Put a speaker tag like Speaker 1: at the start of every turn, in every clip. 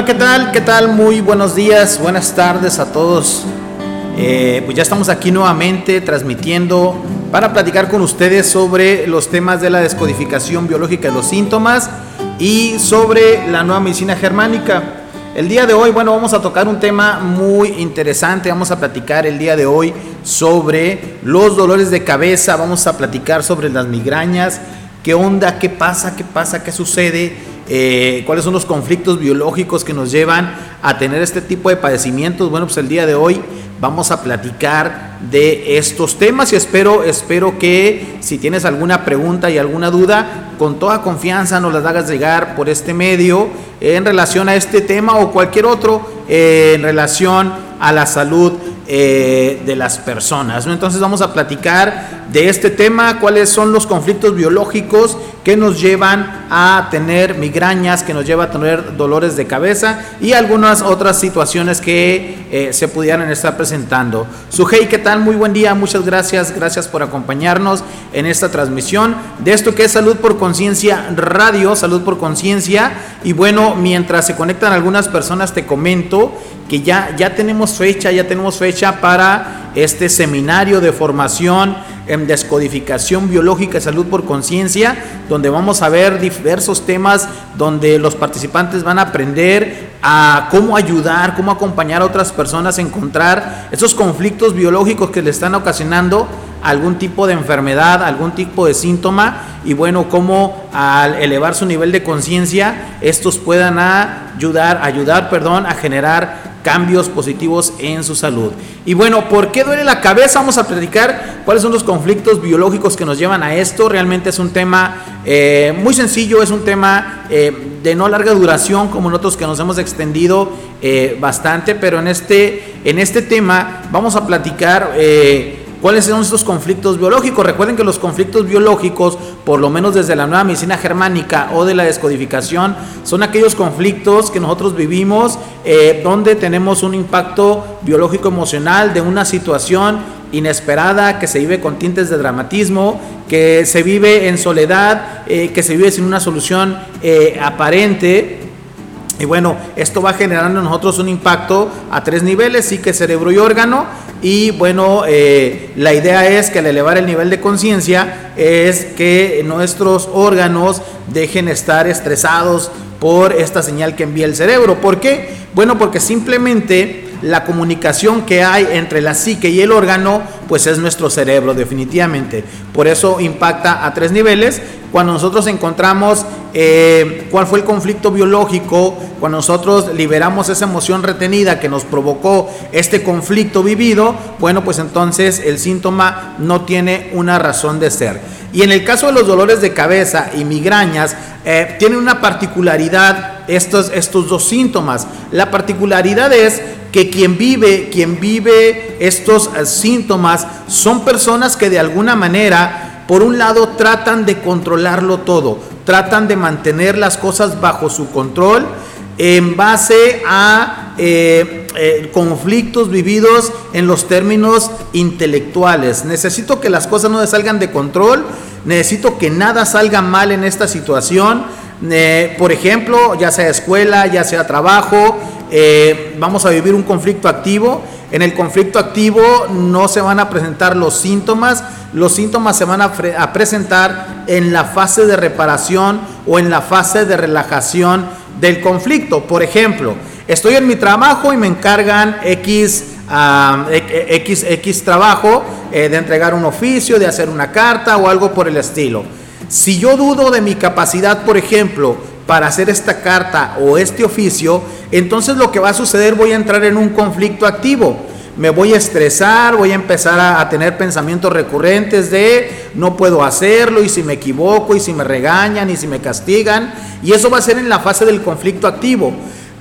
Speaker 1: Hola, ¿qué tal? ¿Qué tal? Muy buenos días, buenas tardes a todos. Eh, pues ya estamos aquí nuevamente transmitiendo para platicar con ustedes sobre los temas de la descodificación biológica de los síntomas y sobre la nueva medicina germánica. El día de hoy, bueno, vamos a tocar un tema muy interesante. Vamos a platicar el día de hoy sobre los dolores de cabeza, vamos a platicar sobre las migrañas, qué onda, qué pasa, qué pasa, qué sucede eh, cuáles son los conflictos biológicos que nos llevan a tener este tipo de padecimientos. Bueno, pues el día de hoy vamos a platicar de estos temas y espero, espero que si tienes alguna pregunta y alguna duda, con toda confianza nos las hagas llegar por este medio en relación a este tema o cualquier otro eh, en relación a la salud eh, de las personas. Entonces vamos a platicar de este tema, cuáles son los conflictos biológicos que nos llevan a tener migrañas, que nos lleva a tener dolores de cabeza y algunas otras situaciones que eh, se pudieran estar presentando. Sujei, ¿qué tal? Muy buen día, muchas gracias, gracias por acompañarnos en esta transmisión de esto que es Salud por Conciencia Radio, Salud por Conciencia. Y bueno, mientras se conectan algunas personas, te comento que ya, ya tenemos fecha, ya tenemos fecha para este seminario de formación en descodificación biológica y salud por conciencia, donde vamos a ver diversos temas donde los participantes van a aprender a cómo ayudar, cómo acompañar a otras personas a encontrar esos conflictos biológicos que le están ocasionando algún tipo de enfermedad, algún tipo de síntoma y bueno, cómo al elevar su nivel de conciencia estos puedan ayudar, ayudar, perdón, a generar cambios positivos en su salud. Y bueno, ¿por qué duele la cabeza? Vamos a platicar cuáles son los conflictos biológicos que nos llevan a esto. Realmente es un tema eh, muy sencillo, es un tema eh, de no larga duración como nosotros que nos hemos extendido eh, bastante, pero en este, en este tema vamos a platicar ¿Cuáles son estos conflictos biológicos? Recuerden que los conflictos biológicos, por lo menos desde la nueva medicina germánica o de la descodificación, son aquellos conflictos que nosotros vivimos eh, donde tenemos un impacto biológico emocional de una situación inesperada, que se vive con tintes de dramatismo, que se vive en soledad, eh, que se vive sin una solución eh, aparente. Y bueno, esto va generando en nosotros un impacto a tres niveles, sí que cerebro y órgano, y bueno, eh, la idea es que al elevar el nivel de conciencia es que nuestros órganos dejen estar estresados por esta señal que envía el cerebro. ¿Por qué? Bueno, porque simplemente la comunicación que hay entre la psique y el órgano, pues es nuestro cerebro, definitivamente. Por eso impacta a tres niveles. Cuando nosotros encontramos eh, cuál fue el conflicto biológico, cuando nosotros liberamos esa emoción retenida que nos provocó este conflicto vivido, bueno, pues entonces el síntoma no tiene una razón de ser. Y en el caso de los dolores de cabeza y migrañas, eh, tienen una particularidad estos, estos dos síntomas. La particularidad es que quien vive, quien vive estos eh, síntomas son personas que de alguna manera, por un lado, tratan de controlarlo todo, tratan de mantener las cosas bajo su control en base a eh, eh, conflictos vividos en los términos intelectuales. Necesito que las cosas no salgan de control, necesito que nada salga mal en esta situación. Eh, por ejemplo, ya sea escuela, ya sea trabajo, vamos a vivir un conflicto activo. En el conflicto activo no se van a presentar los síntomas, los síntomas se van a, presentar en la fase de reparación o en la fase de relajación del conflicto. Por ejemplo, estoy en mi trabajo y me encargan X, X, X trabajo eh, de entregar un oficio, de hacer una carta o algo por el estilo. Si yo dudo de mi capacidad, por ejemplo, para hacer esta carta o este oficio, entonces lo que va a suceder voy a entrar en un conflicto activo me voy a estresar, voy a empezar a, tener pensamientos recurrentes de no puedo hacerlo y si me equivoco y si me regañan y si me castigan. Y eso va a ser en la fase del conflicto activo.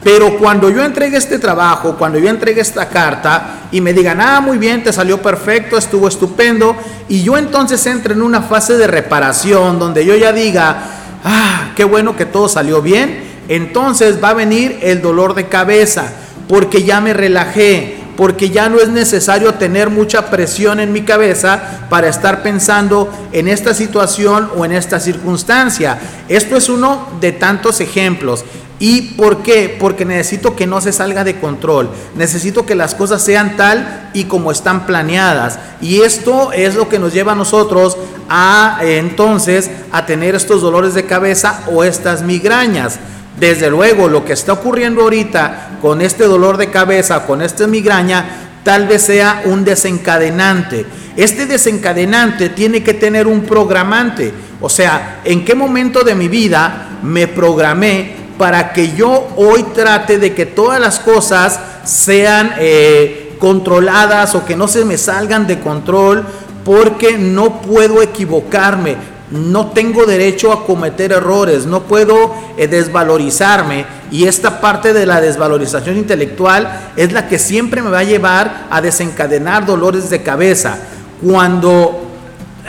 Speaker 1: Pero cuando yo entregue este trabajo, cuando yo entregue esta carta y me digan, ah, muy bien, te salió perfecto, estuvo estupendo, y yo entonces entre en una fase de reparación donde yo ya diga, ah, qué bueno que todo salió bien, entonces va a venir el dolor de cabeza, porque ya me relajé, porque ya no es necesario tener mucha presión en mi cabeza para estar pensando en esta situación o en esta circunstancia. Esto es uno de tantos ejemplos. ¿Y por qué? Porque necesito que no se salga de control. Necesito que las cosas sean tal y como están planeadas. Y esto es lo que nos lleva a nosotros a entonces a tener estos dolores de cabeza o estas migrañas. Desde luego, lo que está ocurriendo ahorita con este dolor de cabeza, con esta migraña, tal vez sea un desencadenante. Este desencadenante tiene que tener un programante. O sea, ¿en qué momento de mi vida me programé para que yo hoy trate de que todas las cosas sean eh, controladas o que no se me salgan de control porque no puedo equivocarme, no tengo derecho a cometer errores, no puedo eh, desvalorizarme y esta parte de la desvalorización intelectual es la que siempre me va a llevar a desencadenar dolores de cabeza. Cuando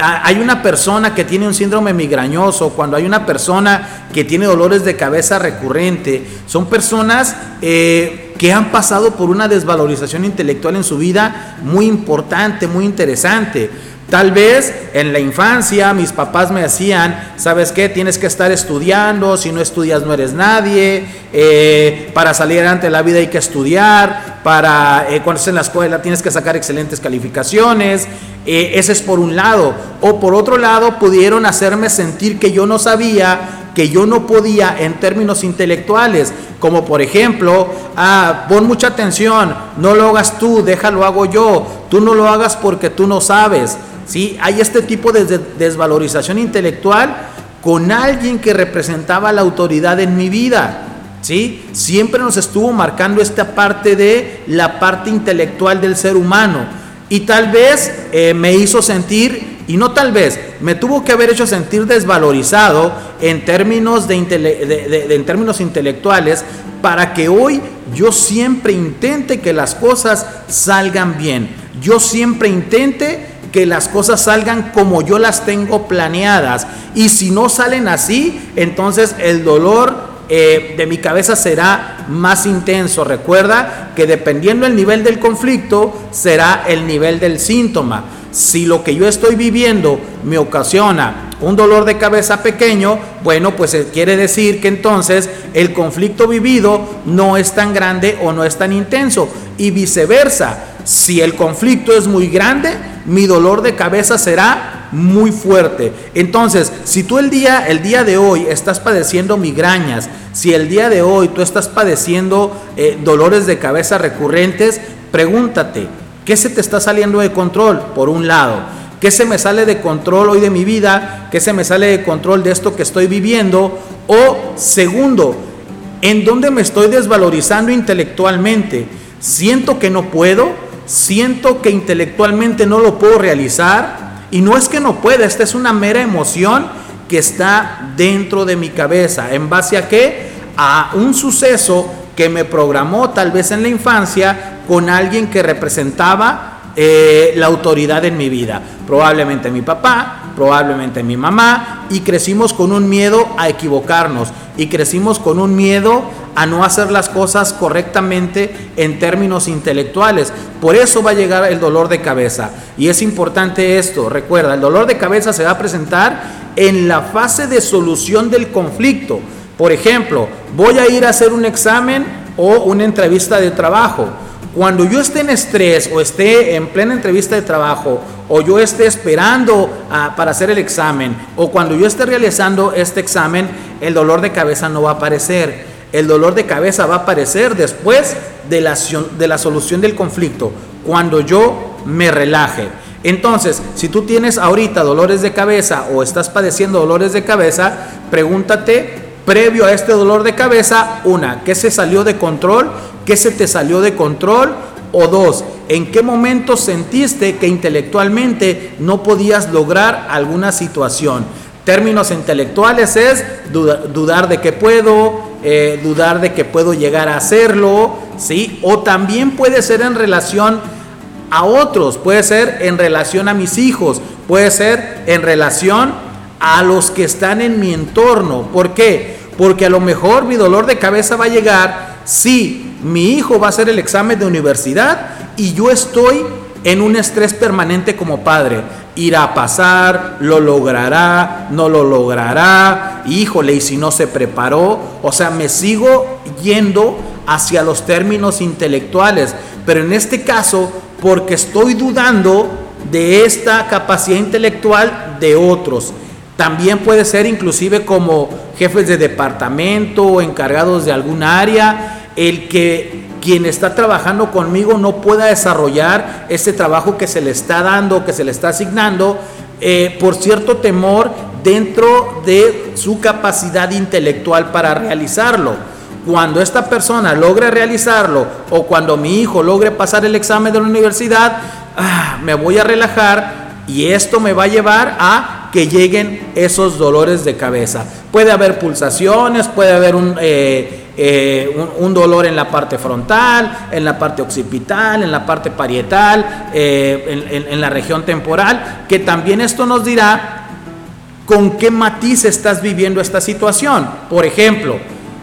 Speaker 1: hay una persona que tiene un síndrome migrañoso, cuando hay una persona que tiene dolores de cabeza recurrente, son personas eh, que han pasado por una desvalorización intelectual en su vida muy importante, muy interesante. Tal vez en la infancia mis papás me decían, ¿sabes qué? Tienes que estar estudiando, si no estudias no eres nadie, eh, para salir de la vida hay que estudiar, para eh, cuando estés en la escuela tienes que sacar excelentes calificaciones, eh, ese es por un lado. O por otro lado pudieron hacerme sentir que yo no sabía, que yo no podía en términos intelectuales, como por ejemplo, ah, pon mucha atención, no lo hagas tú, déjalo hago yo, tú no lo hagas porque tú no sabes. ¿sí? Hay este tipo de desvalorización intelectual con alguien que representaba la autoridad en mi vida. ¿sí? Siempre nos estuvo marcando esta parte de la parte intelectual del ser humano. Y tal vez eh, me hizo sentir, y no tal vez, me tuvo que haber hecho sentir desvalorizado en términos, de, en términos intelectuales para que hoy yo siempre intente que las cosas salgan bien. Yo siempre intente que las cosas salgan como yo las tengo planeadas. Y si no salen así, entonces el dolor eh, de mi cabeza será más intenso. Recuerda que dependiendo el nivel del conflicto, será el nivel del síntoma. Si lo que yo estoy viviendo me ocasiona un dolor de cabeza pequeño, bueno, pues eh, quiere decir que entonces el conflicto vivido no es tan grande o no es tan intenso. Y viceversa, si el conflicto es muy grande, mi dolor de cabeza será muy fuerte. Entonces, si tú el día, el día de hoy estás padeciendo migrañas, si el día de hoy tú estás padeciendo eh, dolores de cabeza recurrentes, pregúntate, ¿qué se te está saliendo de control? Por un lado. ¿Qué se me sale de control hoy de mi vida? ¿Qué se me sale de control de esto que estoy viviendo? O segundo, ¿en dónde me estoy desvalorizando intelectualmente? Siento que no puedo, siento que intelectualmente no lo puedo realizar y no es que no pueda, esta es una mera emoción que está dentro de mi cabeza. ¿En base a qué? A un suceso que me programó tal vez en la infancia con alguien que representaba eh, la autoridad en mi vida. Probablemente mi papá, probablemente mi mamá, y crecimos con un miedo a equivocarnos, y crecimos con un miedo a no hacer las cosas correctamente en términos intelectuales. Por eso va a llegar el dolor de cabeza. Y es importante esto, recuerda, el dolor de cabeza se va a presentar en la fase de solución del conflicto. Por ejemplo, voy a ir a hacer un examen o una entrevista de trabajo. Cuando yo esté en estrés o esté en plena entrevista de trabajo o yo esté esperando ah, para hacer el examen o cuando yo esté realizando este examen, el dolor de cabeza no va a aparecer. El dolor de cabeza va a aparecer después de la, de la solución del conflicto, cuando yo me relaje. Entonces, si tú tienes ahorita dolores de cabeza o estás padeciendo dolores de cabeza, pregúntate previo a este dolor de cabeza, una, ¿qué se salió de control? ¿Qué se te salió de control? O dos, ¿en qué momento sentiste que intelectualmente no podías lograr alguna situación? Términos intelectuales es dudar de que puedo, eh, dudar de que puedo llegar a hacerlo, ¿sí? O también puede ser en relación a otros, puede ser en relación a mis hijos, puede ser en relación a los que están en mi entorno. ¿Por qué? Porque a lo mejor mi dolor de cabeza va a llegar si mi hijo va a hacer el examen de universidad y yo estoy en un estrés permanente como padre. Irá a pasar, lo logrará, no lo logrará, híjole, y si no se preparó, o sea, me sigo yendo hacia los términos intelectuales, pero en este caso, porque estoy dudando de esta capacidad intelectual de otros. También puede ser inclusive como jefes de departamento o encargados de algún área, el que quien está trabajando conmigo no pueda desarrollar ese trabajo que se le está dando, que se le está asignando, eh, por cierto temor dentro de su capacidad intelectual para realizarlo. Cuando esta persona logre realizarlo o cuando mi hijo logre pasar el examen de la universidad, ah, me voy a relajar y esto me va a llevar a que lleguen esos dolores de cabeza. Puede haber pulsaciones, puede haber un, eh, eh, un, dolor en la parte frontal, en la parte occipital, en la parte parietal, eh, en, la región temporal, que también esto nos dirá con qué matiz estás viviendo esta situación. Por ejemplo,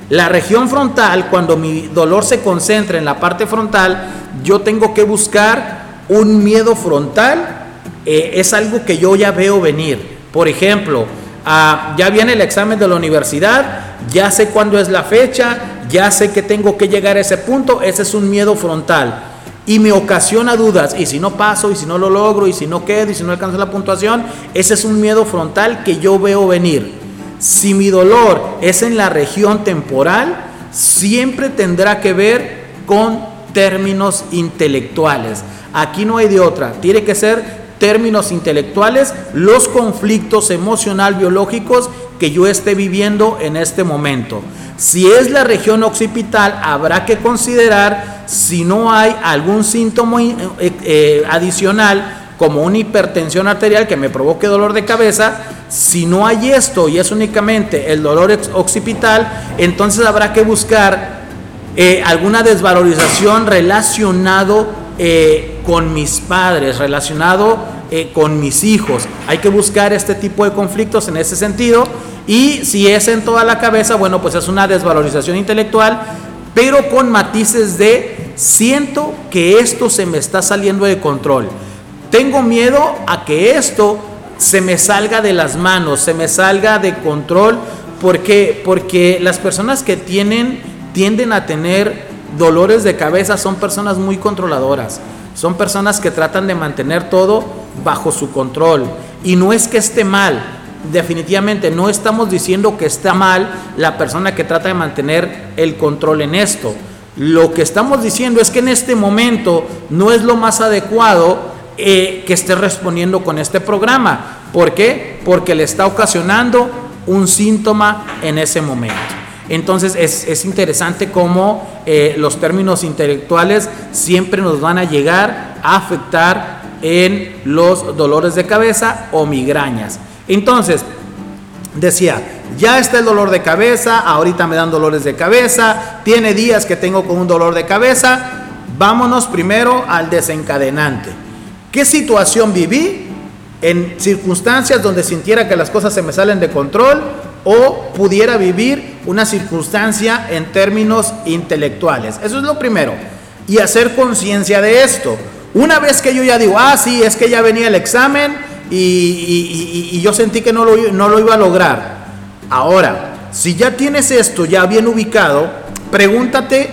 Speaker 1: la región frontal, cuando mi dolor se concentra en la parte frontal, yo tengo que buscar un miedo frontal, eh, es algo que yo ya veo venir. Por ejemplo, ah, ya viene el examen de la universidad, ya sé cuándo es la fecha, ya sé que tengo que llegar a ese punto, ese es un miedo frontal. Y me ocasiona dudas, y si no paso, y si no lo logro, y si no quedo, y si no alcanzo la puntuación, ese es un miedo frontal que yo veo venir. Si mi dolor es en la región temporal, siempre tendrá que ver con términos intelectuales. Aquí no hay de otra, tiene que ser términos intelectuales, los conflictos emocional biológicos que yo esté viviendo en este momento. Si es la región occipital, habrá que considerar si no hay algún síntoma eh, eh, adicional como una hipertensión arterial que me provoque dolor de cabeza. Si no hay esto y es únicamente el dolor occipital, entonces habrá que buscar eh, alguna desvalorización relacionado con mis padres, relacionado con mis hijos. Hay que buscar este tipo de conflictos en ese sentido y si es en toda la cabeza, bueno, pues es una desvalorización intelectual, pero con matices de siento que esto se me está saliendo de control. Tengo miedo a que esto se me salga de las manos, se me salga de control, porque porque las personas que tienen tienden a tener dolores de cabeza son personas muy controladoras. Son personas que tratan de mantener todo bajo su control y no es que esté mal, definitivamente no estamos diciendo que está mal la persona que trata de mantener el control en esto. Lo que estamos diciendo es que en este momento no es lo más adecuado eh, que esté respondiendo con este programa. ¿Por qué? Porque le está ocasionando un síntoma en ese momento. Entonces es, interesante cómo eh, los términos intelectuales siempre nos van a llegar a afectar en los dolores de cabeza o migrañas. Entonces, decía, ya está el dolor de cabeza, ahorita me dan dolores de cabeza, tiene días que tengo con un dolor de cabeza, vámonos primero al desencadenante. ¿Qué situación viví? En circunstancias donde sintiera que las cosas se me salen de control o pudiera vivir una circunstancia en términos intelectuales. Eso es lo primero. Y hacer conciencia de esto. Una vez que yo ya digo, ah, sí, es que ya venía el examen, y, yo sentí que no lo, no lo iba a lograr. Ahora, si ya tienes esto ya bien ubicado, pregúntate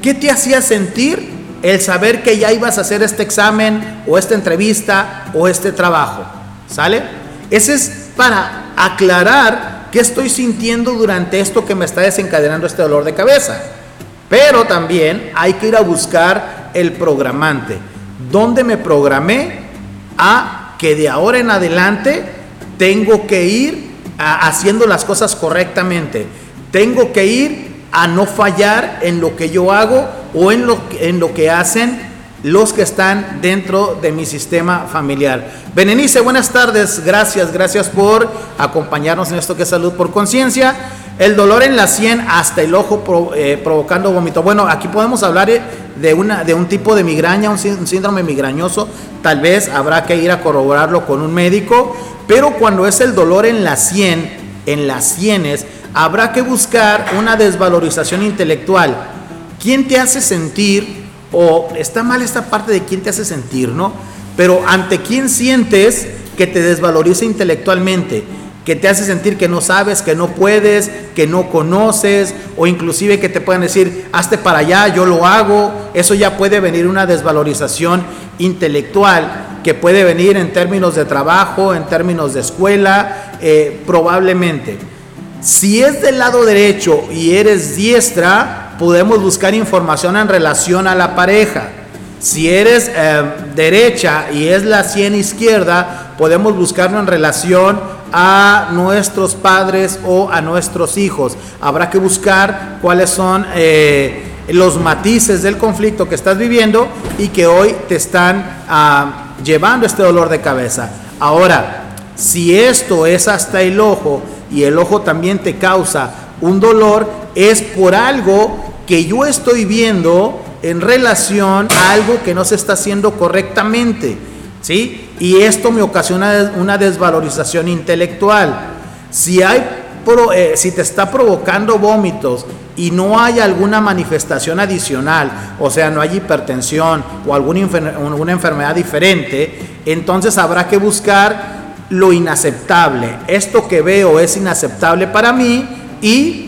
Speaker 1: qué te hacía sentir el saber que ya ibas a hacer este examen o esta entrevista o este trabajo. ¿Sale? Ese es para aclarar qué estoy sintiendo durante esto que me está desencadenando este dolor de cabeza. Pero también hay que ir a buscar el programante. ¿Dónde me programé a que de ahora en adelante tengo que ir haciendo las cosas correctamente. Tengo que ir a no fallar en lo que yo hago o en lo, en lo que hacen los que están dentro de mi sistema familiar. Benenice, buenas tardes. Gracias, gracias por acompañarnos en esto que es salud por conciencia. El dolor en la sien hasta el ojo eh, provocando vómito. Bueno, aquí podemos hablar eh, de, una, de un tipo de migraña, un síndrome migrañoso. Tal vez habrá que ir a corroborarlo con un médico. Pero cuando es el dolor en la sien, en las sienes, habrá que buscar una desvalorización intelectual. ¿Quién te hace sentir o está mal esta parte de quién te hace sentir, ¿no? Pero ante quién sientes que te desvaloriza intelectualmente, que te hace sentir que no sabes, que no puedes, que no conoces, o inclusive que te puedan decir, hazte para allá, yo lo hago, eso ya puede venir una desvalorización intelectual que puede venir en términos de trabajo, en términos de escuela, eh, probablemente. Si es del lado derecho y eres diestra, podemos buscar información en relación a la pareja. Si eres eh, derecha y es la sien izquierda, podemos buscarlo en relación a nuestros padres o a nuestros hijos. Habrá que buscar cuáles son eh, los matices del conflicto que estás viviendo y que hoy te están ah, llevando este dolor de cabeza. Ahora, si esto es hasta el ojo y el ojo también te causa un dolor, es por algo que yo estoy viendo en relación a algo que no se está haciendo correctamente. ¿Sí? Y esto me ocasiona una desvalorización intelectual. Si, hay eh, si te está provocando vómitos y no hay alguna manifestación adicional, o sea, no hay hipertensión o alguna, alguna enfermedad diferente, entonces habrá que buscar lo inaceptable. Esto que veo es inaceptable para mí y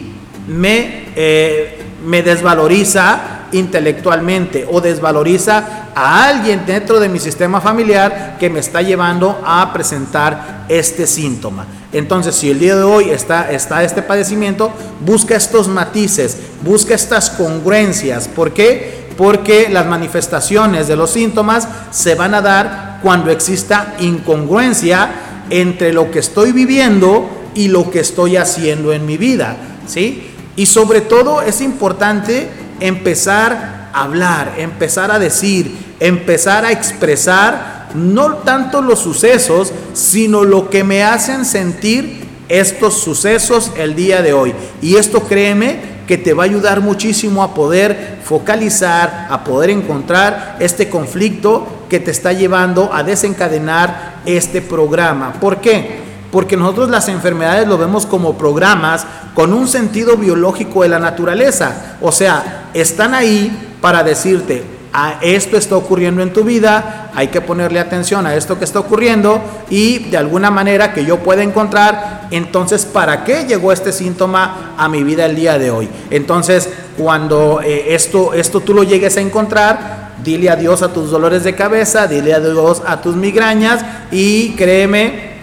Speaker 1: me, eh, me desvaloriza intelectualmente o desvaloriza a alguien dentro de mi sistema familiar que me está llevando a presentar este síntoma. Entonces, si el día de hoy está, está este padecimiento, busca estos matices, busca estas congruencias. ¿Por qué? Porque las manifestaciones de los síntomas se van a dar cuando exista incongruencia entre lo que estoy viviendo y lo que estoy haciendo en mi vida, ¿sí? Y sobre todo es importante empezar a hablar, empezar a decir, empezar a expresar no tanto los sucesos, sino lo que me hacen sentir estos sucesos el día de hoy. Y esto créeme que te va a ayudar muchísimo a poder focalizar, a poder encontrar este conflicto que te está llevando a desencadenar este programa. ¿Por qué? Porque nosotros las enfermedades lo vemos como programas con un sentido biológico de la naturaleza. O sea, están ahí para decirte, a ah, esto está ocurriendo en tu vida, hay que ponerle atención a esto que está ocurriendo y de alguna manera que yo pueda encontrar, entonces, ¿para qué llegó este síntoma a mi vida el día de hoy? Entonces, cuando eh, esto, esto tú lo llegues a encontrar, dile adiós a tus dolores de cabeza, dile adiós a tus migrañas y créeme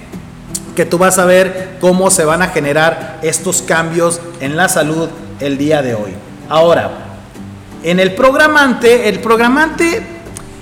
Speaker 1: que tú vas a ver cómo se van a generar estos cambios en la salud el día de hoy. Ahora, en el programante, el programante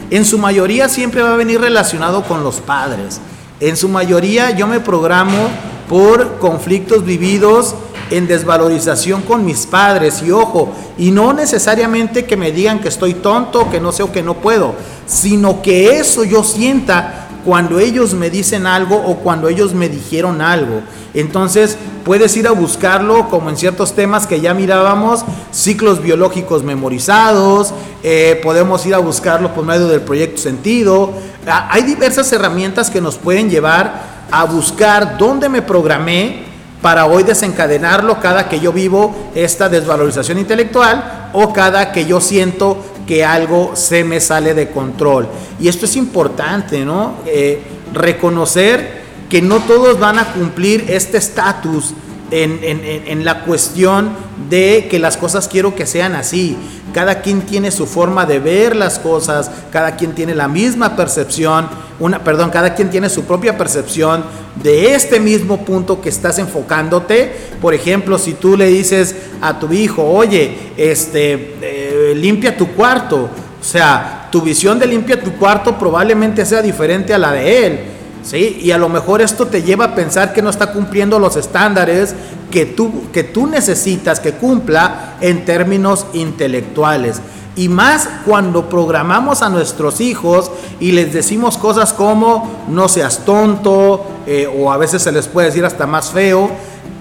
Speaker 1: en su mayoría siempre va a venir relacionado con los padres. En su mayoría yo me programo por conflictos vividos en desvalorización con mis padres y ojo, y no necesariamente que me digan que estoy tonto, que no sé o que no puedo, sino que eso yo sienta cuando ellos me dicen algo o cuando ellos me dijeron algo. Entonces puedes ir a buscarlo como en ciertos temas que ya mirábamos, ciclos biológicos memorizados, eh, podemos ir a buscarlo por medio del proyecto sentido. Ah, hay diversas herramientas que nos pueden llevar a buscar dónde me programé para hoy desencadenarlo cada que yo vivo esta desvalorización intelectual o cada que yo siento que algo se me sale de control. Y esto es importante, ¿no? Eh, reconocer que no todos van a cumplir este estatus en, en, la cuestión de que las cosas quiero que sean así. Cada quien tiene su forma de ver las cosas, cada quien tiene la misma percepción, una, perdón, cada quien tiene su propia percepción de este mismo punto que estás enfocándote. Por ejemplo, si tú le dices a tu hijo, oye, este, eh, limpia tu cuarto, o sea, tu visión de limpia tu cuarto probablemente sea diferente a la de él. ¿Sí? Y a lo mejor esto te lleva a pensar que no está cumpliendo los estándares que tú, que tú necesitas que cumpla en términos intelectuales. Y más cuando programamos a nuestros hijos y les decimos cosas como no seas tonto, eh, o a veces se les puede decir hasta más feo,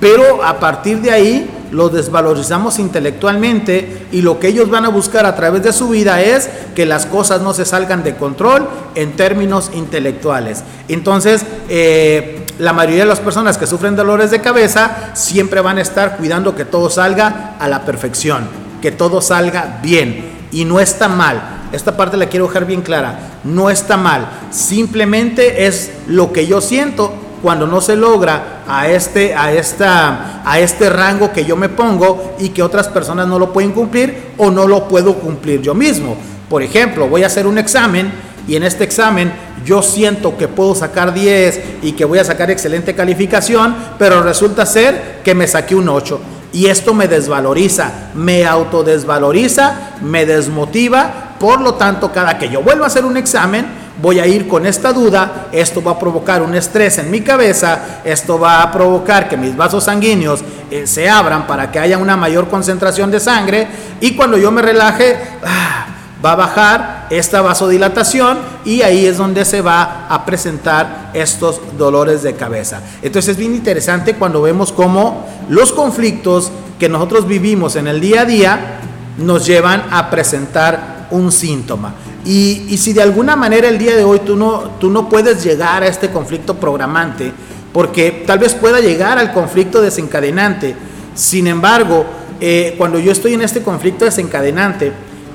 Speaker 1: pero a partir de ahí los desvalorizamos intelectualmente y lo que ellos van a buscar a través de su vida es que las cosas no se salgan de control en términos intelectuales. Entonces, eh, la mayoría de las personas que sufren dolores de cabeza siempre van a estar cuidando que todo salga a la perfección, que todo salga bien y no está mal. esta parte la quiero dejar bien clara, no está mal, simplemente es lo que yo siento cuando no se logra a este, a, esta, a este rango que yo me pongo y que otras personas no lo pueden cumplir o no lo puedo cumplir yo mismo. Por ejemplo, voy a hacer un examen y en este examen yo siento que puedo sacar 10 y que voy a sacar excelente calificación, pero resulta ser que me saqué un 8. Y esto me desvaloriza, me autodesvaloriza, me desmotiva. Por lo tanto, cada que yo vuelva a hacer un examen, voy a ir con esta duda, esto va a provocar un estrés en mi cabeza, esto va a provocar que mis vasos sanguíneos eh, se abran para que haya una mayor concentración de sangre y cuando yo me relaje, ah, va a bajar esta vasodilatación y ahí es donde se va a presentar estos dolores de cabeza. Entonces es bien interesante cuando vemos cómo los conflictos que nosotros vivimos en el día a día nos llevan a presentar un síntoma. Y, si de alguna manera el día de hoy tú no, tú no puedes llegar a este conflicto programante, porque tal vez pueda llegar al conflicto desencadenante, sin embargo, eh, cuando yo estoy en este conflicto desencadenante,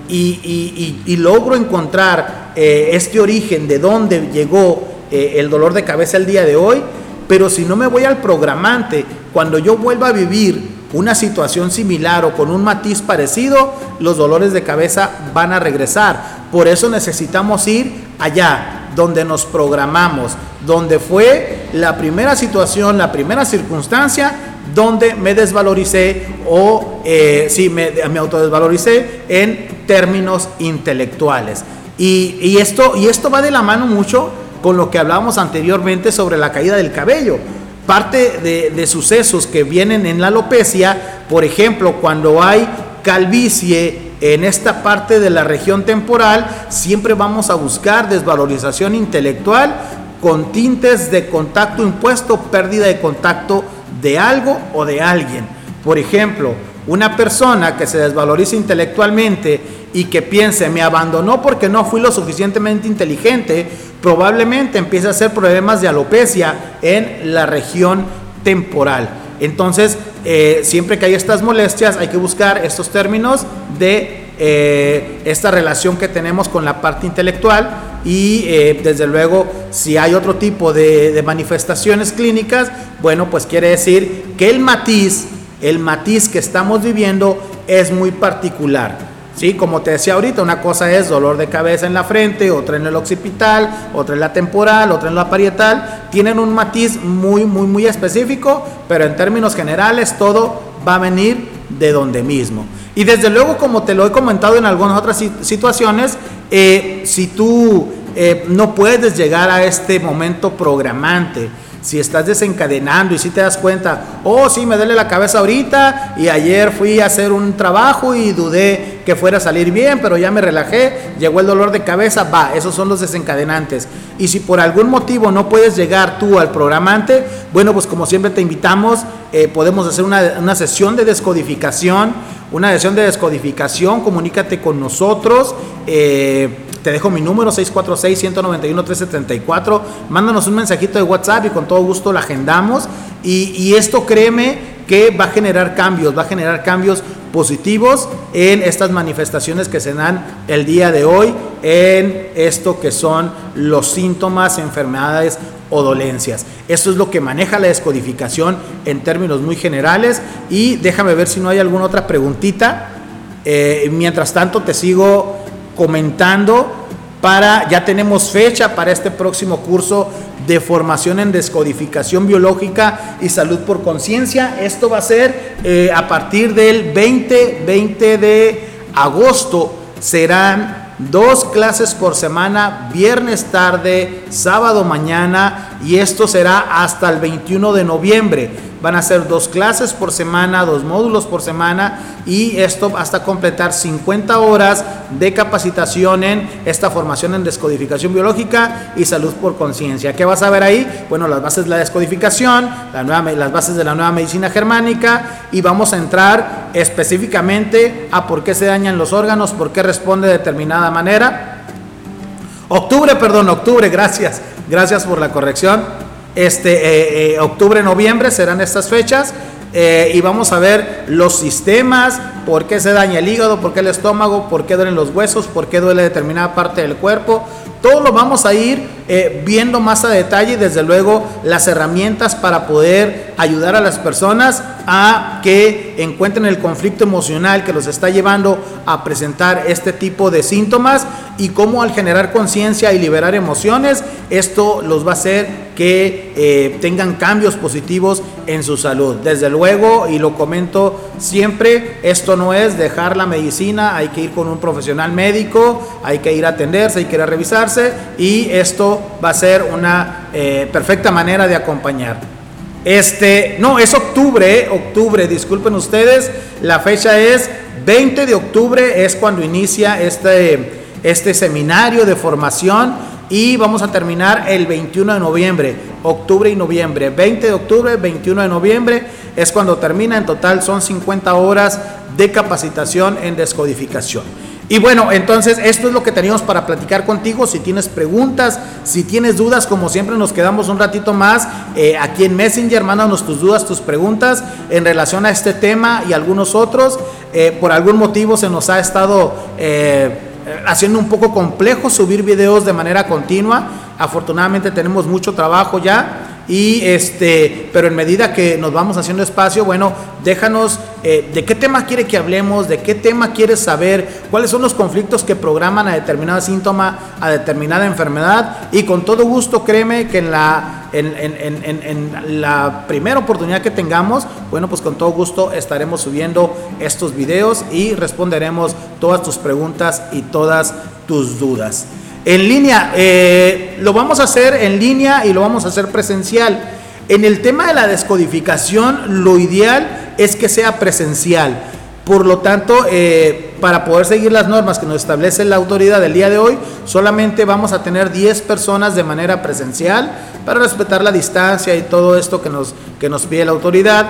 Speaker 1: y, logro encontrar eh, este origen de dónde llegó eh, el dolor de cabeza el día de hoy, pero si no me voy al programante, cuando yo vuelva a vivir una situación similar o con un matiz parecido, los dolores de cabeza van a regresar. Por eso necesitamos ir allá, donde nos programamos, donde fue la primera situación, la primera circunstancia donde me desvaloricé o eh, sí, me, me autodesvaloricé en términos intelectuales. Y, esto, y esto va de la mano mucho con lo que hablábamos anteriormente sobre la caída del cabello. Parte de, de sucesos que vienen en la alopecia, por ejemplo, cuando hay calvicie en esta parte de la región temporal, siempre vamos a buscar desvalorización intelectual con tintes de contacto impuesto, pérdida de contacto de algo o de alguien. Por ejemplo, una persona que se desvaloriza intelectualmente y que piense me abandonó porque no fui lo suficientemente inteligente, probablemente empiece a hacer problemas de alopecia en la región temporal. Entonces, eh, siempre que hay estas molestias, hay que buscar estos términos de eh, esta relación que tenemos con la parte intelectual y eh, desde luego si hay otro tipo de, manifestaciones clínicas, bueno, pues quiere decir que el matiz, el matiz que estamos viviendo es muy particular. Sí, como te decía ahorita, una cosa es dolor de cabeza en la frente, otra en el occipital, otra en la temporal, otra en la parietal. Tienen un matiz muy, muy, muy específico, pero en términos generales todo va a venir de donde mismo. Y desde luego, como te lo he comentado en algunas otras situaciones, eh, si tú eh, no puedes llegar a este momento programante, si estás desencadenando y si te das cuenta, oh, sí, me duele la cabeza ahorita y ayer fui a hacer un trabajo y dudé que fuera a salir bien, pero ya me relajé, llegó el dolor de cabeza, va, esos son los desencadenantes. Y si por algún motivo no puedes llegar tú al programante, bueno, pues como siempre te invitamos, eh, podemos hacer una, una sesión de descodificación, una sesión de descodificación, comunícate con nosotros. Eh, te dejo mi número 646-191-1334. Mándanos un mensajito de WhatsApp y con todo gusto la agendamos. Y, esto créeme que va a generar cambios, va a generar cambios positivos en estas manifestaciones que se dan el día de hoy, en esto que son los síntomas, enfermedades o dolencias. Esto es lo que maneja la descodificación en términos muy generales y déjame ver si no hay alguna otra preguntita. Eh, mientras tanto te sigo comentando para, ya tenemos fecha para este próximo curso de formación en descodificación biológica y salud por conciencia. Esto va a ser eh, a partir del 20, 20 de agosto. Serán dos clases por semana, viernes tarde, sábado mañana y esto será hasta el 21 de noviembre. Van a ser dos clases por semana, dos módulos por semana y esto hasta completar 50 horas de capacitación en esta formación en descodificación biológica y salud por conciencia. ¿Qué vas a ver ahí? Bueno, las bases de la descodificación, las bases de la nueva medicina germánica y vamos a entrar específicamente a por qué se dañan los órganos, por qué responde de determinada manera. Octubre, perdón, octubre, gracias. Gracias por la corrección este, eh, eh, octubre, noviembre serán estas fechas eh, y vamos a ver los sistemas por qué se daña el hígado, por qué el estómago, por qué duelen los huesos, por qué duele determinada parte del cuerpo. Todo lo vamos a ir eh, viendo más a detalle y desde luego las herramientas para poder ayudar a las personas a que encuentren el conflicto emocional que los está llevando a presentar este tipo de síntomas y cómo al generar conciencia y liberar emociones, esto los va a hacer que eh, tengan cambios positivos en su salud. Desde luego, y lo comento siempre, esto no es dejar la medicina, hay que ir con un profesional médico, hay que ir a atenderse, hay que ir a revisarse y esto va a ser una eh, perfecta manera de acompañar. Este, no, es octubre, octubre, disculpen ustedes, la fecha es 20 de octubre, es cuando inicia este, este seminario de formación y vamos a terminar el 21 de noviembre, octubre y noviembre. 20 de octubre, 21 de noviembre es cuando termina, en total son 50 horas de capacitación en descodificación. Y bueno, entonces esto es lo que teníamos para platicar contigo. Si tienes preguntas, si tienes dudas, como siempre nos quedamos un ratito más eh, aquí en Messenger, mándanos tus dudas, tus preguntas en relación a este tema y algunos otros. Eh, por algún motivo se nos ha estado eh, haciendo un poco complejo subir videos de manera continua. Afortunadamente tenemos mucho trabajo ya y este, pero en medida que nos vamos haciendo espacio, bueno, déjanos eh, de qué tema quiere que hablemos, de qué tema quieres saber, cuáles son los conflictos que programan a determinado síntoma, a determinada enfermedad. Y con todo gusto, créeme que en la, en, en, en, la primera oportunidad que tengamos, bueno, pues con todo gusto estaremos subiendo estos videos y responderemos todas tus preguntas y todas tus dudas. En línea, eh, lo vamos a hacer en línea y lo vamos a hacer presencial. En el tema de la descodificación, lo ideal es que sea presencial. Por lo tanto, eh, para poder seguir las normas que nos establece la autoridad del día de hoy, solamente vamos a tener 10 personas de manera presencial para respetar la distancia y todo esto que nos, que nos pide la autoridad.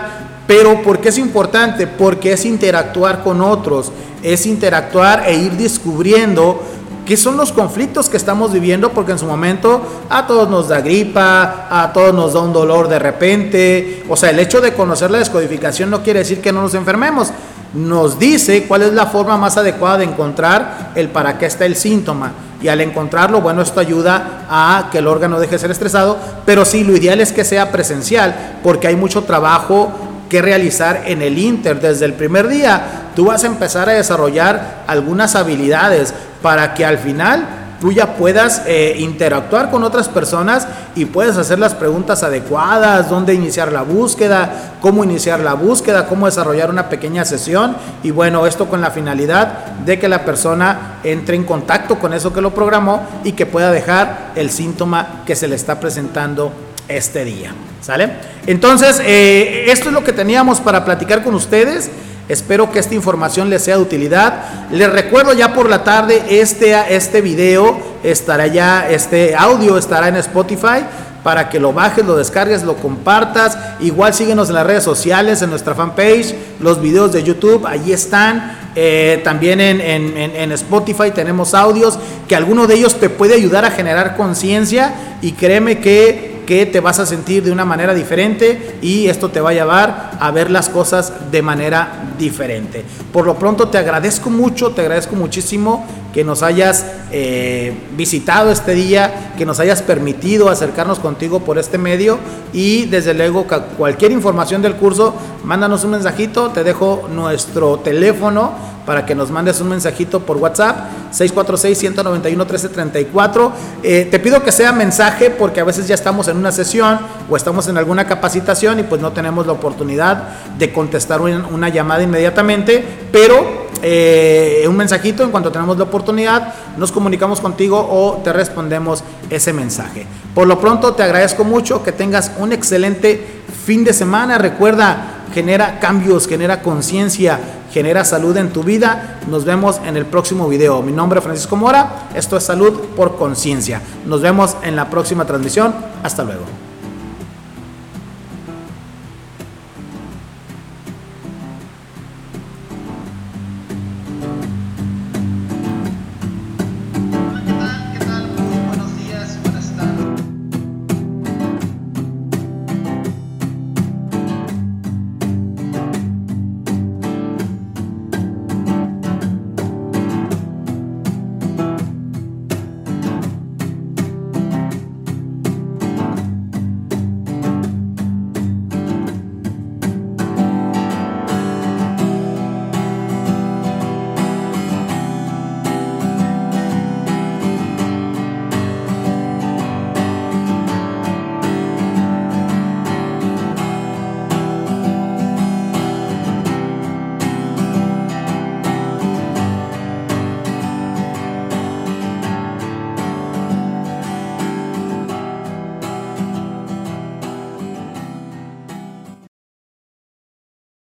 Speaker 1: Pero ¿por qué es importante? Porque es interactuar con otros, es interactuar e ir descubriendo ¿Qué son los conflictos que estamos viviendo? Porque en su momento a todos nos da gripa, a todos nos da un dolor de repente. O sea, el hecho de conocer la descodificación no quiere decir que no nos enfermemos. Nos dice cuál es la forma más adecuada de encontrar el para qué está el síntoma. Y al encontrarlo, bueno, esto ayuda a que el órgano deje de ser estresado. Pero sí, lo ideal es que sea presencial, porque hay mucho trabajo que realizar en el Inter. Desde el primer día, tú vas a empezar a desarrollar algunas habilidades para que al final tú ya puedas eh, interactuar con otras personas y puedes hacer las preguntas adecuadas, dónde iniciar la búsqueda, cómo iniciar la búsqueda, cómo desarrollar una pequeña sesión y bueno, esto con la finalidad de que la persona entre en contacto con eso que lo programó y que pueda dejar el síntoma que se le está presentando este día. ¿Sale? Entonces, eh, esto es lo que teníamos para platicar con ustedes. Espero que esta información les sea de utilidad. Les recuerdo ya por la tarde este, este video estará ya, este audio estará en Spotify para que lo bajes, lo descargues, lo compartas. Igual síguenos en las redes sociales, en nuestra fanpage, los videos de YouTube, allí están. Eh, también en, en, Spotify tenemos audios que alguno de ellos te puede ayudar a generar conciencia y créeme que que te vas a sentir de una manera diferente y esto te va a llevar a ver las cosas de manera diferente. Por lo pronto te agradezco mucho, te agradezco muchísimo que nos hayas eh, visitado este día, que nos hayas permitido acercarnos contigo por este medio. Y desde luego cualquier información del curso, mándanos un mensajito, te dejo nuestro teléfono para que nos mandes un mensajito por WhatsApp, 646-191-1334. Eh, te pido que sea mensaje porque a veces ya estamos en una sesión o estamos en alguna capacitación y pues no tenemos la oportunidad de contestar una, llamada inmediatamente, pero eh, un mensajito en cuanto tenemos la nos comunicamos contigo o te respondemos ese mensaje. Por lo pronto te agradezco mucho, que tengas un excelente fin de semana. Recuerda, genera cambios, genera conciencia, genera salud en tu vida. Nos vemos en el próximo video. Mi nombre es Francisco Mora. Esto es Salud por Conciencia. Nos vemos en la próxima transmisión. Hasta luego.